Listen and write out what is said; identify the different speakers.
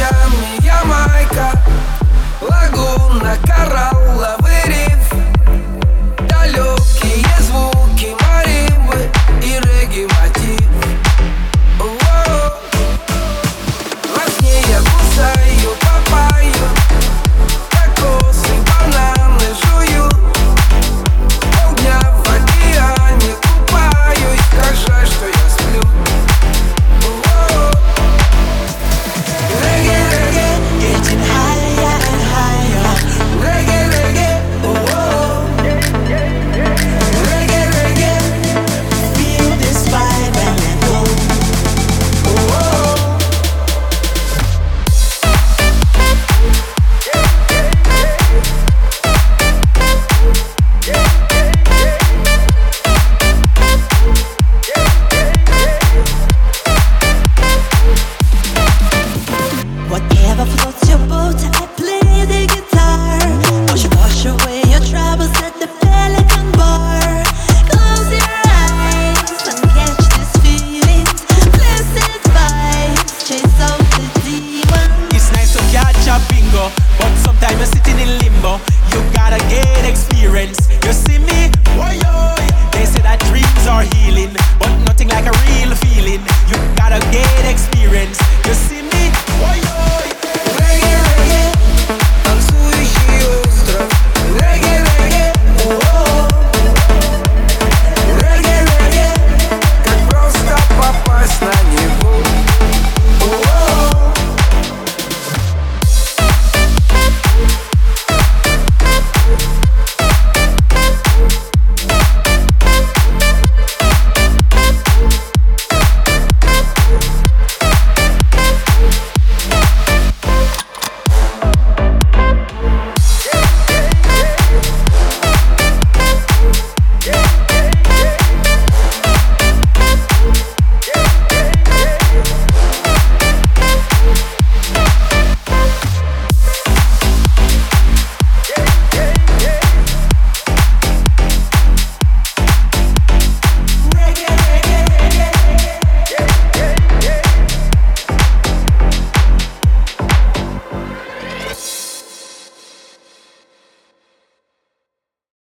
Speaker 1: Ямми, Ямайка, лагуна, коралловый риф.
Speaker 2: bingo, but sometimes you're sitting in limbo. You gotta gain experience.